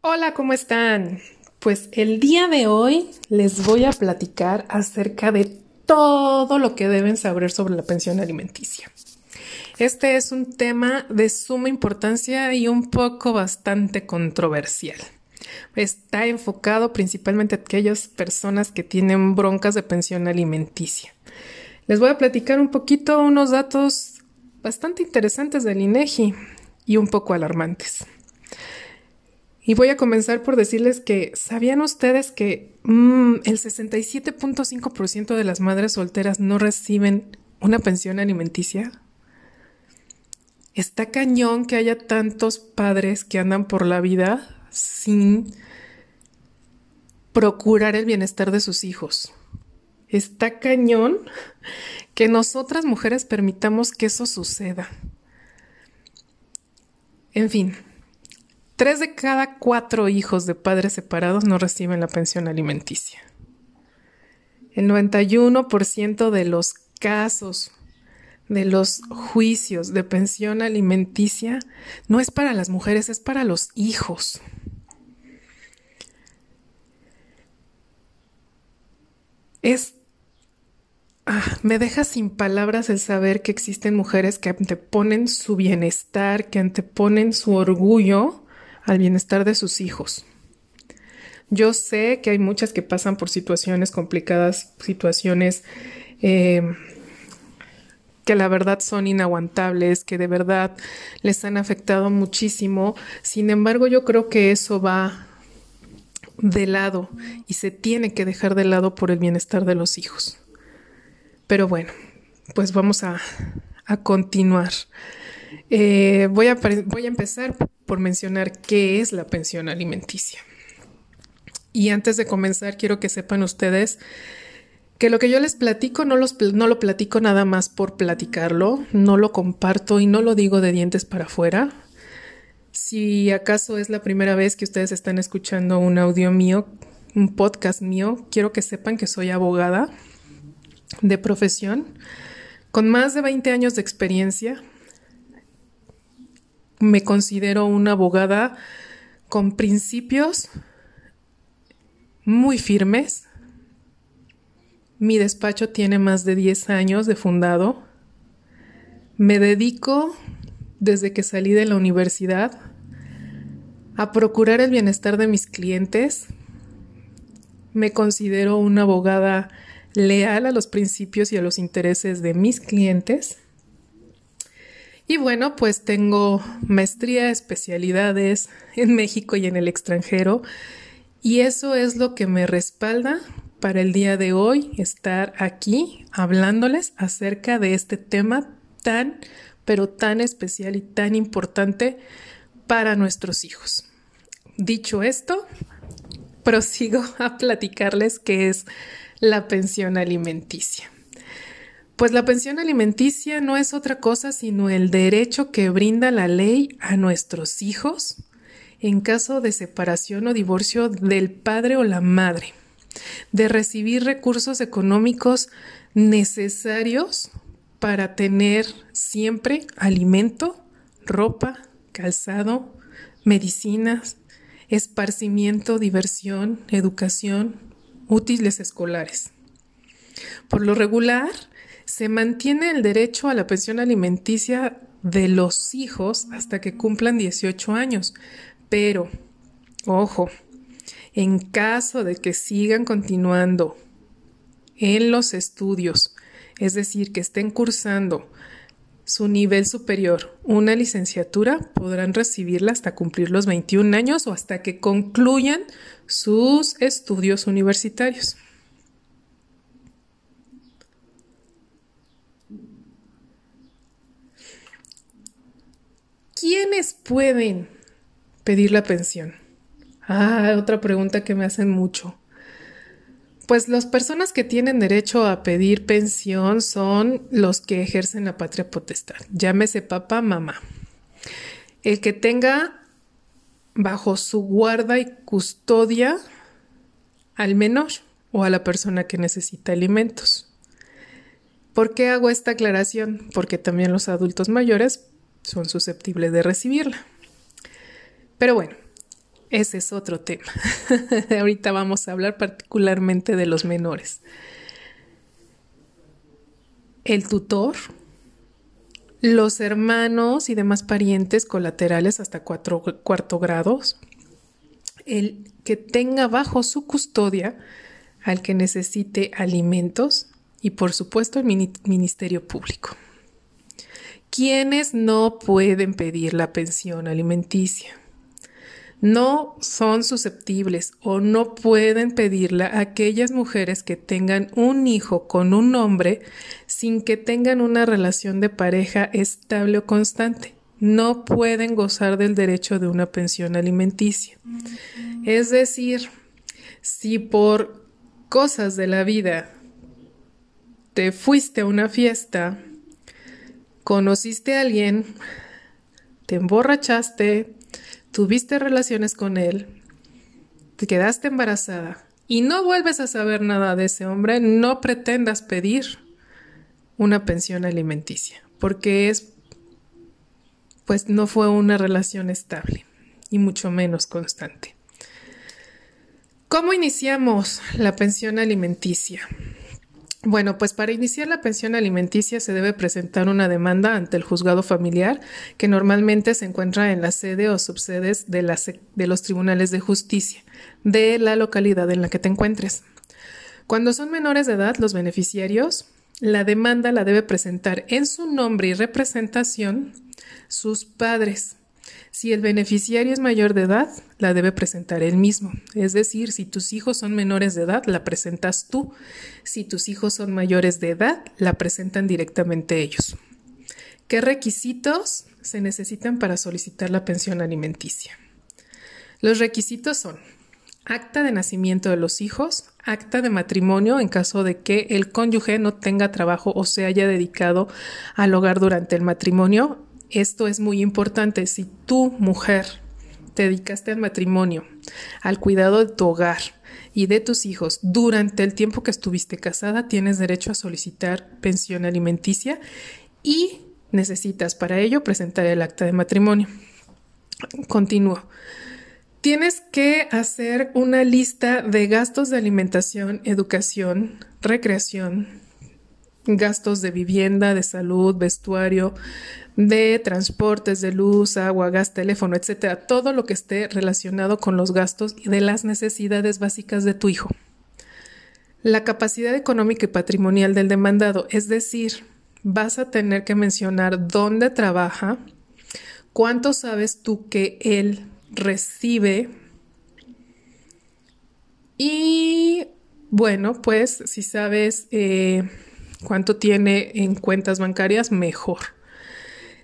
Hola, ¿cómo están? Pues el día de hoy les voy a platicar acerca de todo lo que deben saber sobre la pensión alimenticia. Este es un tema de suma importancia y un poco bastante controversial. Está enfocado principalmente a aquellas personas que tienen broncas de pensión alimenticia. Les voy a platicar un poquito unos datos bastante interesantes del INEGI y un poco alarmantes. Y voy a comenzar por decirles que, ¿sabían ustedes que mm, el 67.5% de las madres solteras no reciben una pensión alimenticia? Está cañón que haya tantos padres que andan por la vida sin procurar el bienestar de sus hijos. Está cañón que nosotras mujeres permitamos que eso suceda. En fin, tres de cada cuatro hijos de padres separados no reciben la pensión alimenticia. El 91% de los casos de los juicios de pensión alimenticia no es para las mujeres, es para los hijos. Es Ah, me deja sin palabras el saber que existen mujeres que anteponen su bienestar, que anteponen su orgullo al bienestar de sus hijos. Yo sé que hay muchas que pasan por situaciones complicadas, situaciones eh, que la verdad son inaguantables, que de verdad les han afectado muchísimo. Sin embargo, yo creo que eso va de lado y se tiene que dejar de lado por el bienestar de los hijos. Pero bueno, pues vamos a, continuar. Eh, voy, a, voy a empezar por mencionar qué es la pensión alimenticia. Y antes de comenzar, quiero que sepan ustedes que lo que yo les platico no, no, lo platico nada más por platicarlo, no lo comparto y no lo digo de dientes para afuera. Si acaso es la primera vez que ustedes están escuchando un audio mío, un podcast mío, quiero que sepan que soy abogada de profesión, con más de 20 años de experiencia. Me considero una abogada con principios muy firmes. Mi despacho tiene más de 10 años de fundado. Me dedico desde que salí de la universidad a procurar el bienestar de mis clientes. Me considero una abogada leal a los principios y a los intereses de mis clientes. Y bueno, pues tengo maestría, especialidades en México y en el extranjero. Y eso es lo que me respalda para el día de hoy estar aquí hablándoles acerca de este tema tan, pero tan especial y tan importante para nuestros hijos. Dicho esto, prosigo a platicarles qué es la pensión alimenticia. Pues la pensión alimenticia no es otra cosa sino el derecho que brinda la ley a nuestros hijos en caso de separación o divorcio del padre o la madre, de recibir recursos económicos necesarios para tener siempre alimento, ropa, calzado, medicinas, esparcimiento, diversión, educación, útiles escolares. Por lo regular, se mantiene el derecho a la pensión alimenticia de los hijos hasta que cumplan 18 años, pero, ojo, en caso de que sigan continuando en los estudios, es decir, que estén cursando su nivel superior, una licenciatura, podrán recibirla hasta cumplir los 21 años o hasta que concluyan sus estudios universitarios. ¿Quiénes pueden pedir la pensión? Ah, otra pregunta que me hacen mucho. Pues las personas que tienen derecho a pedir pensión son los que ejercen la patria potestad. Llámese papá, mamá. El que tenga bajo su guarda y custodia al menor o a la persona que necesita alimentos. ¿Por qué hago esta aclaración? Porque también los adultos mayores son susceptibles de recibirla. Pero bueno, ese es otro tema. Ahorita vamos a hablar particularmente de los menores. El tutor, los hermanos y demás parientes colaterales hasta cuatro, cuarto grados, el que tenga bajo su custodia al que necesite alimentos y por supuesto el Ministerio Público. ¿Quiénes no pueden pedir la pensión alimenticia? No son susceptibles o no pueden pedirla aquellas mujeres que tengan un hijo con un hombre sin que tengan una relación de pareja estable o constante. No pueden gozar del derecho de una pensión alimenticia. Es decir, si por cosas de la vida te fuiste a una fiesta, conociste a alguien, te emborrachaste, tuviste relaciones con él, te quedaste embarazada y no vuelves a saber nada de ese hombre, no pretendas pedir una pensión alimenticia, porque es, pues no fue una relación estable y mucho menos constante. ¿Cómo iniciamos la pensión alimenticia? Bueno, pues para iniciar la pensión alimenticia se debe presentar una demanda ante el juzgado familiar que normalmente se encuentra en la sede o subsedes de, de los tribunales de justicia de la localidad en la que te encuentres. Cuando son menores de edad los beneficiarios, la demanda la debe presentar en su nombre y representación sus padres si el beneficiario es mayor de edad, la debe presentar él mismo. Es decir, si tus hijos son menores de edad, la presentas tú. Si tus hijos son mayores de edad, la presentan directamente ellos. ¿Qué requisitos se necesitan para solicitar la pensión alimenticia? Los requisitos son acta de nacimiento de los hijos, acta de matrimonio en caso de que el cónyuge no tenga trabajo o se haya dedicado al hogar durante el matrimonio esto es muy importante. Si tú, mujer, te dedicaste al matrimonio, al cuidado de tu hogar y de tus hijos durante el tiempo que estuviste casada, tienes derecho a solicitar pensión alimenticia y necesitas para ello presentar el acta de matrimonio. Continúo. Tienes que hacer una lista de gastos de alimentación, educación, recreación, gastos de vivienda, de salud, vestuario, de transportes, de luz, agua, gas, teléfono, etcétera, todo lo que esté relacionado con los gastos y de las necesidades básicas de tu hijo. La capacidad económica y patrimonial del demandado, es decir, vas a tener que mencionar dónde trabaja, cuánto sabes tú que él recibe y bueno, pues si sabes eh, cuánto tiene en cuentas bancarias, mejor.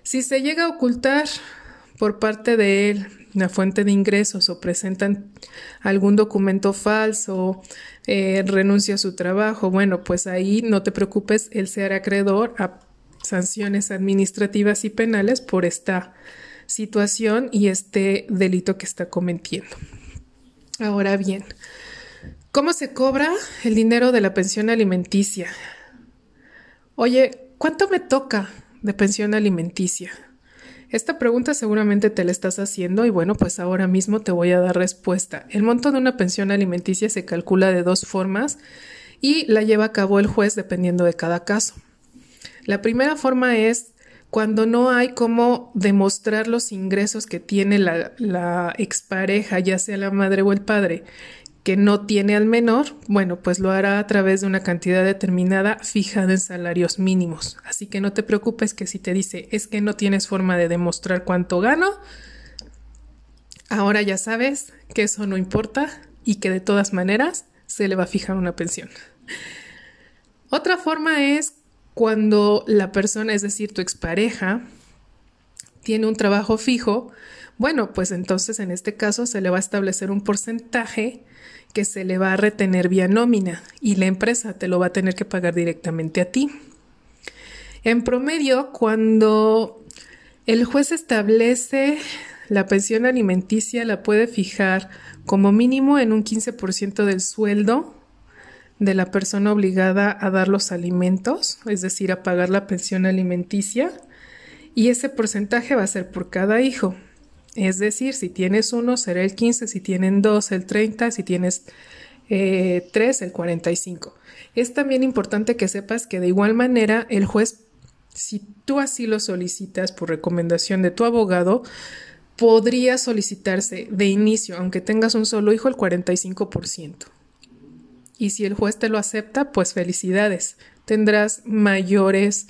Si se llega a ocultar por parte de él la fuente de ingresos o presentan algún documento falso, eh, renuncia a su trabajo, bueno, pues ahí no te preocupes, él se hará acreedor a sanciones administrativas y penales por esta situación y este delito que está cometiendo. Ahora bien, ¿cómo se cobra el dinero de la pensión alimenticia? Oye, ¿cuánto me toca? de pensión alimenticia? Esta pregunta seguramente te la estás haciendo y bueno, pues ahora mismo te voy a dar respuesta. El monto de una pensión alimenticia se calcula de dos formas y la lleva a cabo el juez dependiendo de cada caso. La primera forma es cuando no hay cómo demostrar los ingresos que tiene la, expareja, ya sea la madre o el padre, que no tiene al menor, bueno, pues lo hará a través de una cantidad determinada fijada en salarios mínimos. Así que no te preocupes que si te dice es que no tienes forma de demostrar cuánto gano, ahora ya sabes que eso no importa y que de todas maneras se le va a fijar una pensión. Otra forma es cuando la persona, es decir, tu expareja, tiene un trabajo fijo, bueno, pues entonces en este caso se le va a establecer un porcentaje que se le va a retener vía nómina y la empresa te lo va a tener que pagar directamente a ti. En promedio, cuando el juez establece la pensión alimenticia, la puede fijar como mínimo en un 15% del sueldo de la persona obligada a dar los alimentos, es decir, a pagar la pensión alimenticia, y ese porcentaje va a ser por cada hijo. Es decir, si tienes uno, será el 15, si tienen dos, el 30, si tienes eh, tres, el 45. Es también importante que sepas que de igual manera el juez, si tú así lo solicitas por recomendación de tu abogado, podría solicitarse de inicio, aunque tengas un solo hijo, el 45%. Y si el juez te lo acepta, pues felicidades, tendrás mayores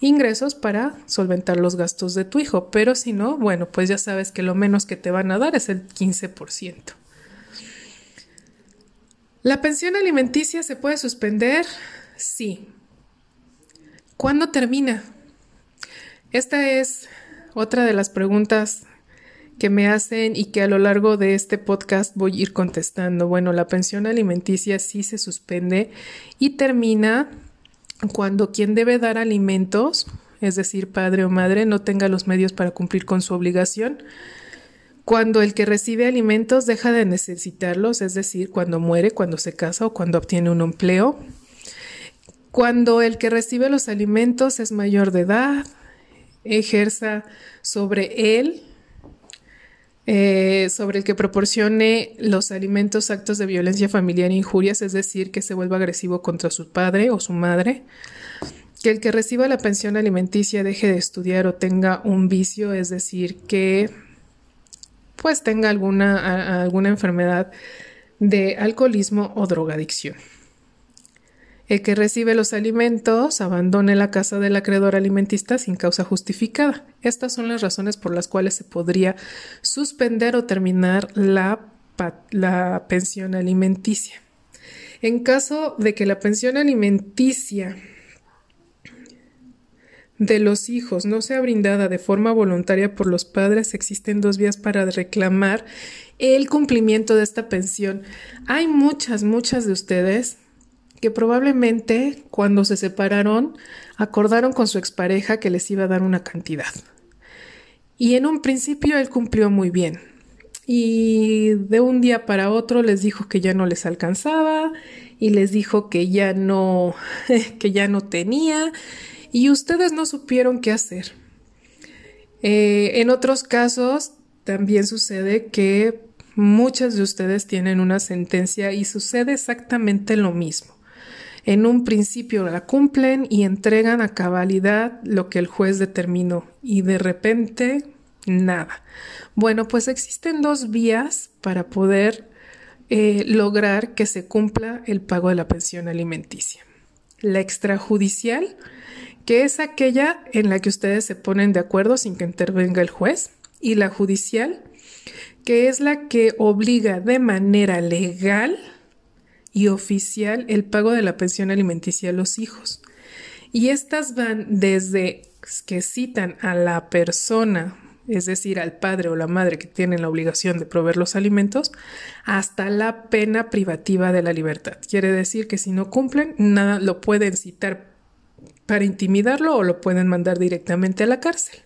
ingresos para solventar los gastos de tu hijo, pero si no, bueno, pues ya sabes que lo menos que te van a dar es el 15%. ¿La pensión alimenticia se puede suspender? Sí. ¿Cuándo termina? Esta es otra de las preguntas que me hacen y que a lo largo de este podcast voy a ir contestando. Bueno, la pensión alimenticia sí se suspende y termina cuando quien debe dar alimentos, es decir, padre o madre, no tenga los medios para cumplir con su obligación. Cuando el que recibe alimentos deja de necesitarlos, es decir, cuando muere, cuando se casa o cuando obtiene un empleo. Cuando el que recibe los alimentos es mayor de edad, ejerza sobre él eh, sobre el que proporcione los alimentos actos de violencia familiar e injurias, es decir, que se vuelva agresivo contra su padre o su madre, que el que reciba la pensión alimenticia deje de estudiar o tenga un vicio, es decir, que pues tenga alguna, alguna enfermedad de alcoholismo o drogadicción. El que recibe los alimentos abandone la casa del acreedor alimentista sin causa justificada. Estas son las razones por las cuales se podría suspender o terminar la, pensión alimenticia. En caso de que la pensión alimenticia de los hijos no sea brindada de forma voluntaria por los padres, existen dos vías para reclamar el cumplimiento de esta pensión. Hay muchas, muchas de ustedes que probablemente cuando se separaron acordaron con su expareja que les iba a dar una cantidad. Y en un principio él cumplió muy bien. Y de un día para otro les dijo que ya no les alcanzaba y les dijo que ya no que ya no tenía y ustedes no supieron qué hacer. Eh, en otros casos también sucede que muchas de ustedes tienen una sentencia y sucede exactamente lo mismo. En un principio la cumplen y entregan a cabalidad lo que el juez determinó y de repente nada. Bueno, pues existen dos vías para poder eh, lograr que se cumpla el pago de la pensión alimenticia. La extrajudicial, que es aquella en la que ustedes se ponen de acuerdo sin que intervenga el juez, y la judicial, que es la que obliga de manera legal y oficial el pago de la pensión alimenticia a los hijos. Y estas van desde que citan a la persona, es decir, al padre o la madre que tienen la obligación de proveer los alimentos, hasta la pena privativa de la libertad. Quiere decir que si no cumplen, nada lo pueden citar para intimidarlo o lo pueden mandar directamente a la cárcel.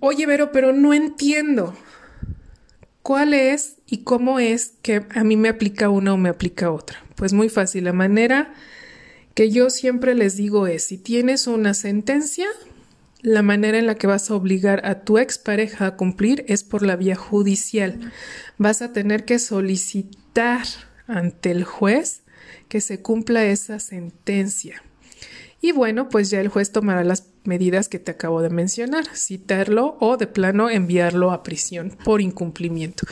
Oye, Vero, pero no entiendo. ¿Cuál es y cómo es que a mí me aplica una o me aplica otra? Pues muy fácil. La manera que yo siempre les digo es, si tienes una sentencia, la manera en la que vas a obligar a tu expareja a cumplir es por la vía judicial. Vas a tener que solicitar ante el juez que se cumpla esa sentencia. Y bueno, pues ya el juez tomará las medidas que te acabo de mencionar, citarlo o de plano enviarlo a prisión por incumplimiento.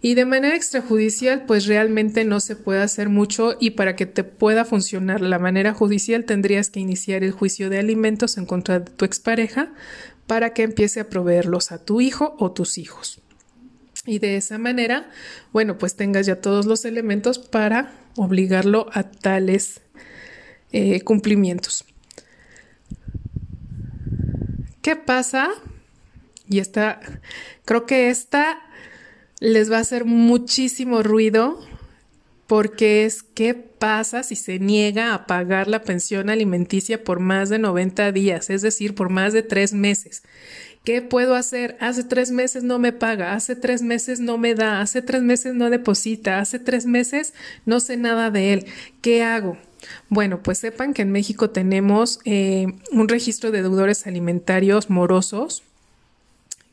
Y de manera extrajudicial, pues realmente no se puede hacer mucho y para que te pueda funcionar la manera judicial tendrías que iniciar el juicio de alimentos en contra de tu expareja para que empiece a proveerlos a tu hijo o tus hijos. Y de esa manera, bueno, pues tengas ya todos los elementos para obligarlo a tales eh, cumplimientos. ¿Qué pasa? Y esta, creo que esta les va a hacer muchísimo ruido porque es qué pasa si se niega a pagar la pensión alimenticia por más de 90 días, es decir, por más de tres meses. ¿Qué puedo hacer? Hace tres meses no me paga, hace tres meses no me da, hace tres meses no deposita, hace tres meses no sé nada de él. ¿Qué hago? Bueno, pues sepan que en México tenemos eh, un registro de deudores alimentarios morosos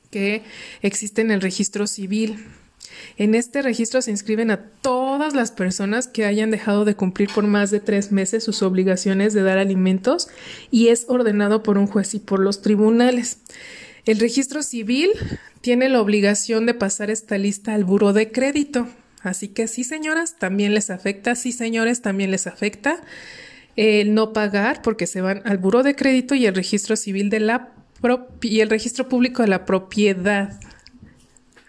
que existe en el registro civil. En este registro se inscriben a todas las personas que hayan dejado de cumplir por más de tres meses sus obligaciones de dar alimentos y es ordenado por un juez y por los tribunales. El registro civil tiene la obligación de pasar esta lista al buro de crédito. Así que sí, señoras, también les afecta, sí, señores, también les afecta el no pagar porque se van al buro de crédito y el registro civil de la y el registro público de la propiedad.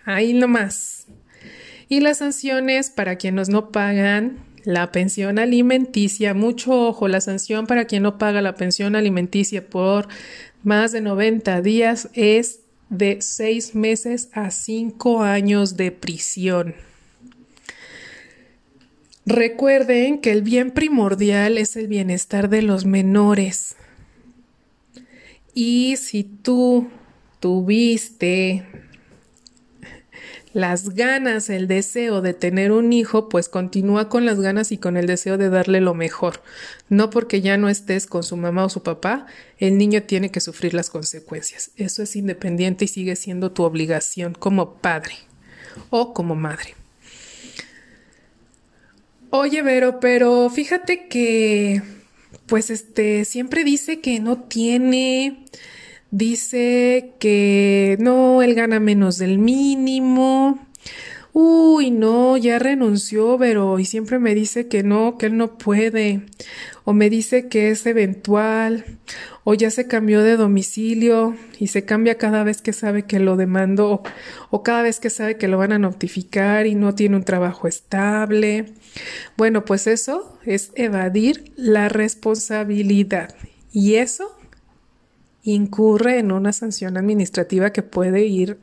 Ahí nomás. Y las sanciones para quienes no pagan la pensión alimenticia. Mucho ojo, la sanción para quien no paga la pensión alimenticia por más de 90 días es de seis meses a cinco años de prisión. Recuerden que el bien primordial es el bienestar de los menores. Y si tú tuviste las ganas, el deseo de tener un hijo, pues continúa con las ganas y con el deseo de darle lo mejor. No porque ya no estés con su mamá o su papá, el niño tiene que sufrir las consecuencias. Eso es independiente y sigue siendo tu obligación como padre o como madre. Oye, Vero, pero fíjate que, pues, este, siempre dice que no tiene, dice que no, él gana menos del mínimo. Uy, no, ya renunció, pero y siempre me dice que no, que él no puede, o me dice que es eventual, o ya se cambió de domicilio y se cambia cada vez que sabe que lo demando, o cada vez que sabe que lo van a notificar y no tiene un trabajo estable. Bueno, pues eso es evadir la responsabilidad y eso incurre en una sanción administrativa que puede ir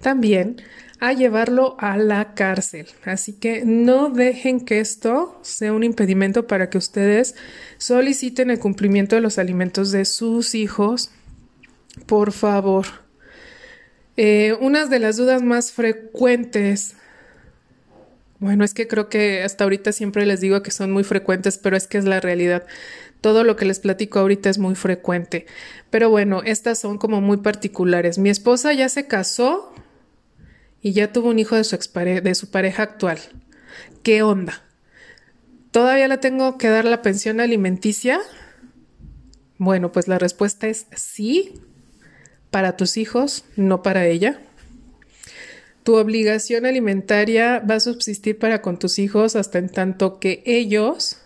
también a llevarlo a la cárcel. Así que no dejen que esto sea un impedimento para que ustedes soliciten el cumplimiento de los alimentos de sus hijos. Por favor. Eh, una de las dudas más frecuentes bueno, es que creo que hasta ahorita siempre les digo que son muy frecuentes, pero es que es la realidad. Todo lo que les platico ahorita es muy frecuente. Pero bueno, estas son como muy particulares. Mi esposa ya se casó y ya tuvo un hijo de su, de su pareja actual. ¿Qué onda? ¿Todavía le tengo que dar la pensión alimenticia? Bueno, pues la respuesta es sí, para tus hijos, no para ella. Tu obligación alimentaria va a subsistir para con tus hijos hasta en tanto que ellos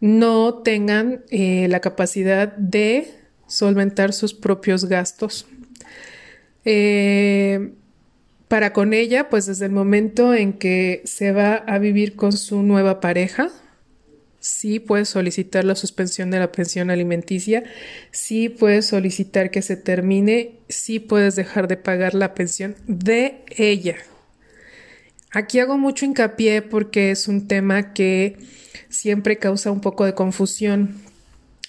no tengan eh, la capacidad de solventar sus propios gastos. Eh, para con ella, pues desde el momento en que se va a vivir con su nueva pareja, sí puedes solicitar la suspensión de la pensión alimenticia, sí puedes solicitar que se termine, sí puedes dejar de pagar la pensión de ella. Aquí hago mucho hincapié porque es un tema que siempre causa un poco de confusión.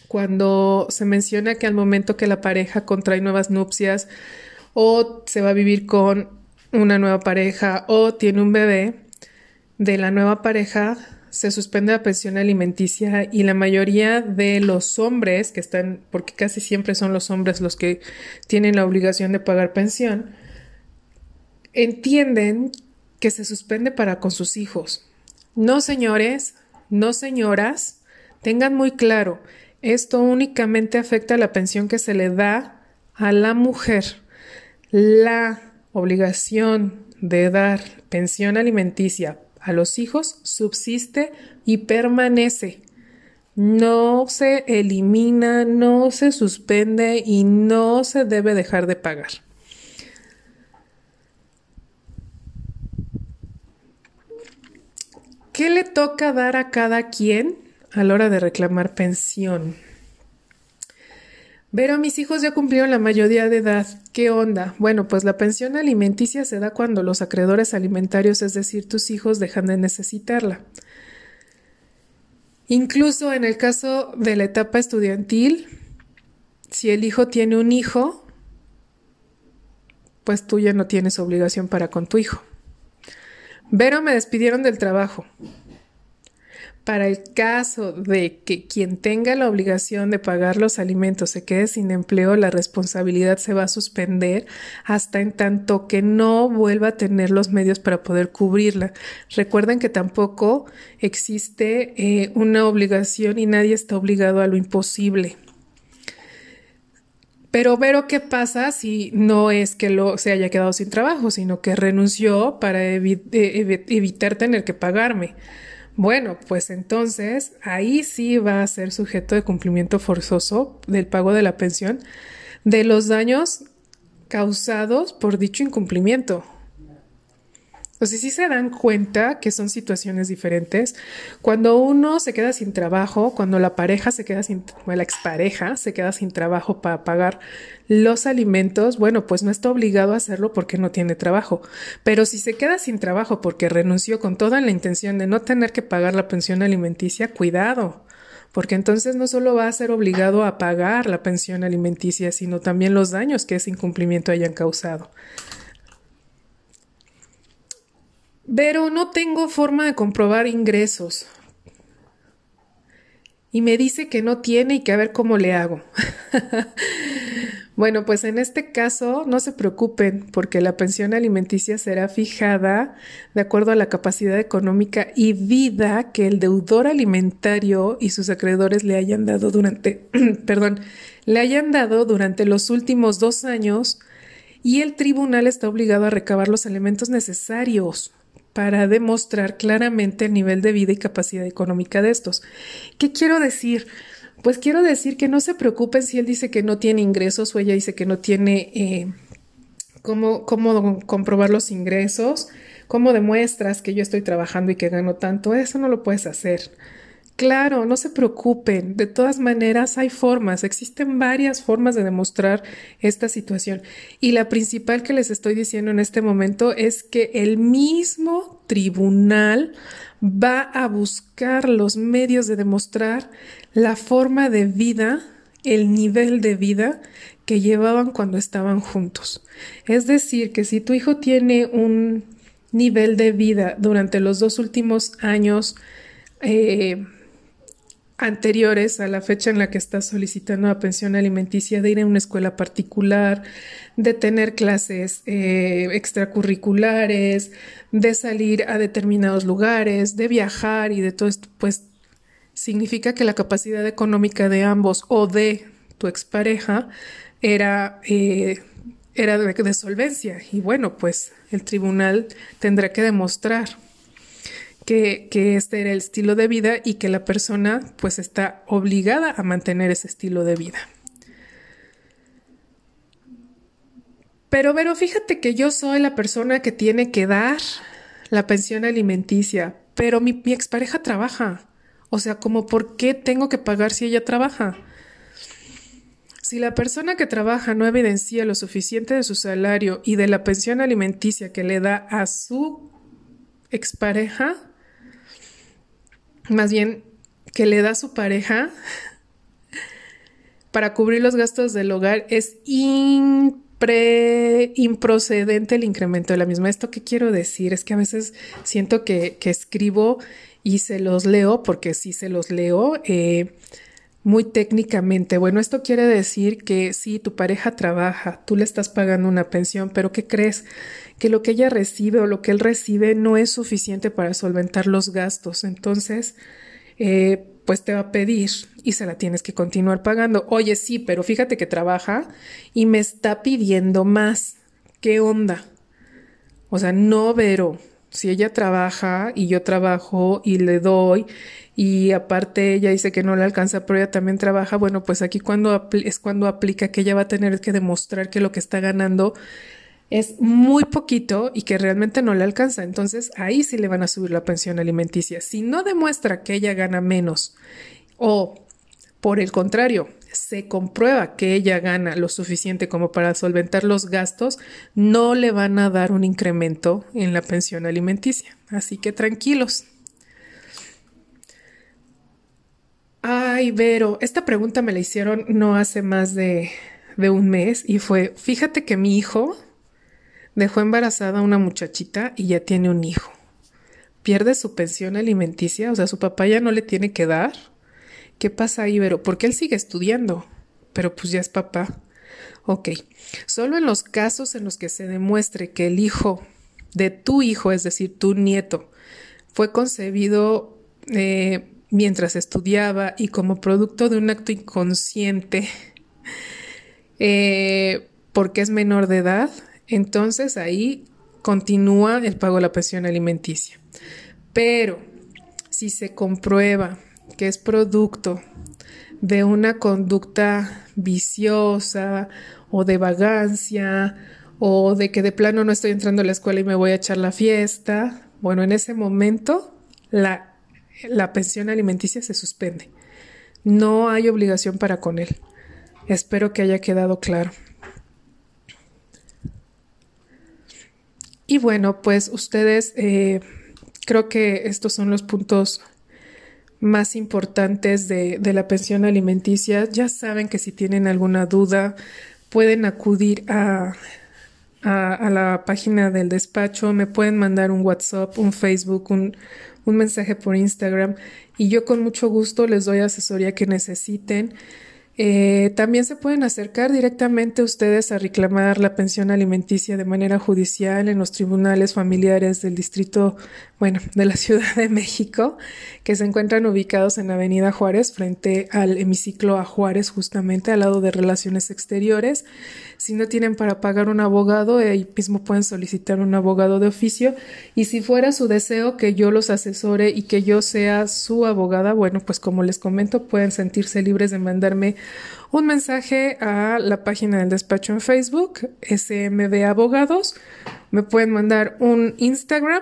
Cuando se menciona que al momento que la pareja contrae nuevas nupcias o se va a vivir con una nueva pareja o tiene un bebé, de la nueva pareja se suspende la pensión alimenticia y la mayoría de los hombres que están, porque casi siempre son los hombres los que tienen la obligación de pagar pensión, entienden que se suspende para con sus hijos. No, señores, no, señoras, tengan muy claro, esto únicamente afecta a la pensión que se le da a la mujer. La obligación de dar pensión alimenticia a los hijos subsiste y permanece. No se elimina, no se suspende y no se debe dejar de pagar. ¿Qué le toca dar a cada quien a la hora de reclamar pensión? Pero mis hijos ya cumplieron la mayoría de edad. ¿Qué onda? Bueno, pues la pensión alimenticia se da cuando los acreedores alimentarios, es decir, tus hijos, dejan de necesitarla. Incluso en el caso de la etapa estudiantil, si el hijo tiene un hijo, pues tú ya no tienes obligación para con tu hijo. Pero me despidieron del trabajo. Para el caso de que quien tenga la obligación de pagar los alimentos se quede sin empleo, la responsabilidad se va a suspender hasta en tanto que no vuelva a tener los medios para poder cubrirla. Recuerden que tampoco existe eh, una obligación y nadie está obligado a lo imposible. Pero pero qué pasa si no es que lo se haya quedado sin trabajo, sino que renunció para eh, evitar tener que pagarme. Bueno, pues entonces ahí sí va a ser sujeto de cumplimiento forzoso del pago de la pensión de los daños causados por dicho incumplimiento. Sea, sí se dan cuenta que son situaciones diferentes. Cuando uno se queda sin trabajo, cuando la pareja se queda sin, o la expareja se queda sin trabajo para pagar los alimentos, bueno, pues no está obligado a hacerlo porque no tiene trabajo. Pero si se queda sin trabajo porque renunció con toda la intención de no tener que pagar la pensión alimenticia, cuidado. Porque entonces no solo va a ser obligado a pagar la pensión alimenticia, sino también los daños que ese incumplimiento hayan causado. Pero no tengo forma de comprobar ingresos. Y me dice que no tiene y que a ver cómo le hago. bueno, pues en este caso no se preocupen porque la pensión alimenticia será fijada de acuerdo a la capacidad económica y vida que el deudor alimentario y sus acreedores le hayan dado durante, perdón, le hayan dado durante los últimos dos años y el tribunal está obligado a recabar los elementos necesarios para demostrar claramente el nivel de vida y capacidad económica de estos. ¿Qué quiero decir? Pues quiero decir que no se preocupen si él dice que no tiene ingresos o ella dice que no tiene eh, cómo, cómo comprobar los ingresos, cómo demuestras que yo estoy trabajando y que gano tanto. Eso no lo puedes hacer. Claro, no se preocupen. De todas maneras, hay formas, existen varias formas de demostrar esta situación. Y la principal que les estoy diciendo en este momento es que el mismo tribunal va a buscar los medios de demostrar la forma de vida, el nivel de vida que llevaban cuando estaban juntos. Es decir, que si tu hijo tiene un nivel de vida durante los dos últimos años, eh, anteriores a la fecha en la que estás solicitando la pensión alimenticia, de ir a una escuela particular, de tener clases eh, extracurriculares, de salir a determinados lugares, de viajar y de todo esto, pues significa que la capacidad económica de ambos o de tu expareja era, eh, era de solvencia. Y bueno, pues el tribunal tendrá que demostrar que, este era el estilo de vida y que la persona pues está obligada a mantener ese estilo de vida. Pero, pero fíjate que yo soy la persona que tiene que dar la pensión alimenticia, pero mi, mi expareja trabaja. O sea, como por qué tengo que pagar si ella trabaja. Si la persona que trabaja no evidencia lo suficiente de su salario y de la pensión alimenticia que le da a su expareja, más bien que le da su pareja para cubrir los gastos del hogar es improcedente el incremento de la misma. ¿Esto qué quiero decir? Es que a veces siento que, escribo y se los leo, porque sí se los leo eh, muy técnicamente. Bueno, esto quiere decir que si tu pareja trabaja, tú le estás pagando una pensión, pero ¿qué crees? que lo que ella recibe o lo que él recibe no es suficiente para solventar los gastos. Entonces, eh, pues te va a pedir y se la tienes que continuar pagando. Oye, sí, pero fíjate que trabaja y me está pidiendo más. ¿Qué onda? O sea, no, pero si ella trabaja y yo trabajo y le doy y aparte ella dice que no le alcanza, pero ella también trabaja, bueno, pues aquí cuando es cuando aplica que ella va a tener que demostrar que lo que está ganando es muy poquito y que realmente no le alcanza. Entonces ahí sí le van a subir la pensión alimenticia. Si no demuestra que ella gana menos o por el contrario, se comprueba que ella gana lo suficiente como para solventar los gastos, no le van a dar un incremento en la pensión alimenticia. Así que tranquilos. Ay, Vero, esta pregunta me la hicieron no hace más de, de un mes y fue, fíjate que mi hijo dejó embarazada a una muchachita y ya tiene un hijo. pierde su pensión alimenticia, o sea, su papá ya no le tiene que dar. ¿Qué pasa ahí, Vero? Porque él sigue estudiando, pero pues ya es papá. Ok, solo en los casos en los que se demuestre que el hijo de tu hijo, es decir, tu nieto, fue concebido eh, mientras estudiaba y como producto de un acto inconsciente, eh, porque es menor de edad, entonces ahí continúa el pago de la pensión alimenticia. Pero si se comprueba que es producto de una conducta viciosa o de vagancia o de que de plano no estoy entrando a la escuela y me voy a echar la fiesta, bueno, en ese momento la, la pensión alimenticia se suspende. No hay obligación para con él. Espero que haya quedado claro. Y bueno, pues ustedes, eh, creo que estos son los puntos más importantes de, la pensión alimenticia. Ya saben que si tienen alguna duda, pueden acudir a, a, la página del despacho, me pueden mandar un WhatsApp, un Facebook, un, un mensaje por Instagram y yo con mucho gusto les doy asesoría que necesiten. Eh, también se pueden acercar directamente ustedes a reclamar la pensión alimenticia de manera judicial en los tribunales familiares del distrito, bueno, de la Ciudad de México, que se encuentran ubicados en Avenida Juárez, frente al hemiciclo a Juárez, justamente al lado de Relaciones Exteriores. Si no tienen para pagar un abogado, ahí mismo pueden solicitar un abogado de oficio. Y si fuera su deseo que yo los asesore y que yo sea su abogada, bueno, pues como les comento, pueden sentirse libres de mandarme un mensaje a la página del despacho en Facebook, SMB Abogados. Me pueden mandar un Instagram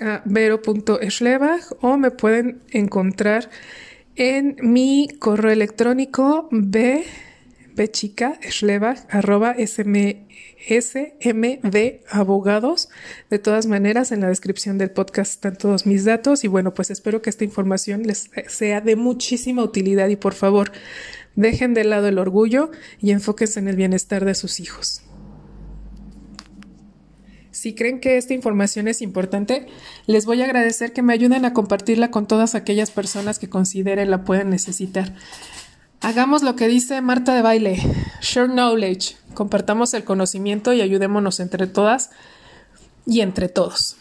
a vero.eschlebach o me pueden encontrar en mi correo electrónico b bchica arroba abogados. De todas maneras, en la descripción del podcast están todos mis datos y bueno, pues espero que esta información les sea de muchísima utilidad y por favor, Dejen de lado el orgullo y enfóquense en el bienestar de sus hijos. Si creen que esta información es importante, les voy a agradecer que me ayuden a compartirla con todas aquellas personas que consideren la puedan necesitar. Hagamos lo que dice Marta de Baile, share knowledge, compartamos el conocimiento y ayudémonos entre todas y entre todos.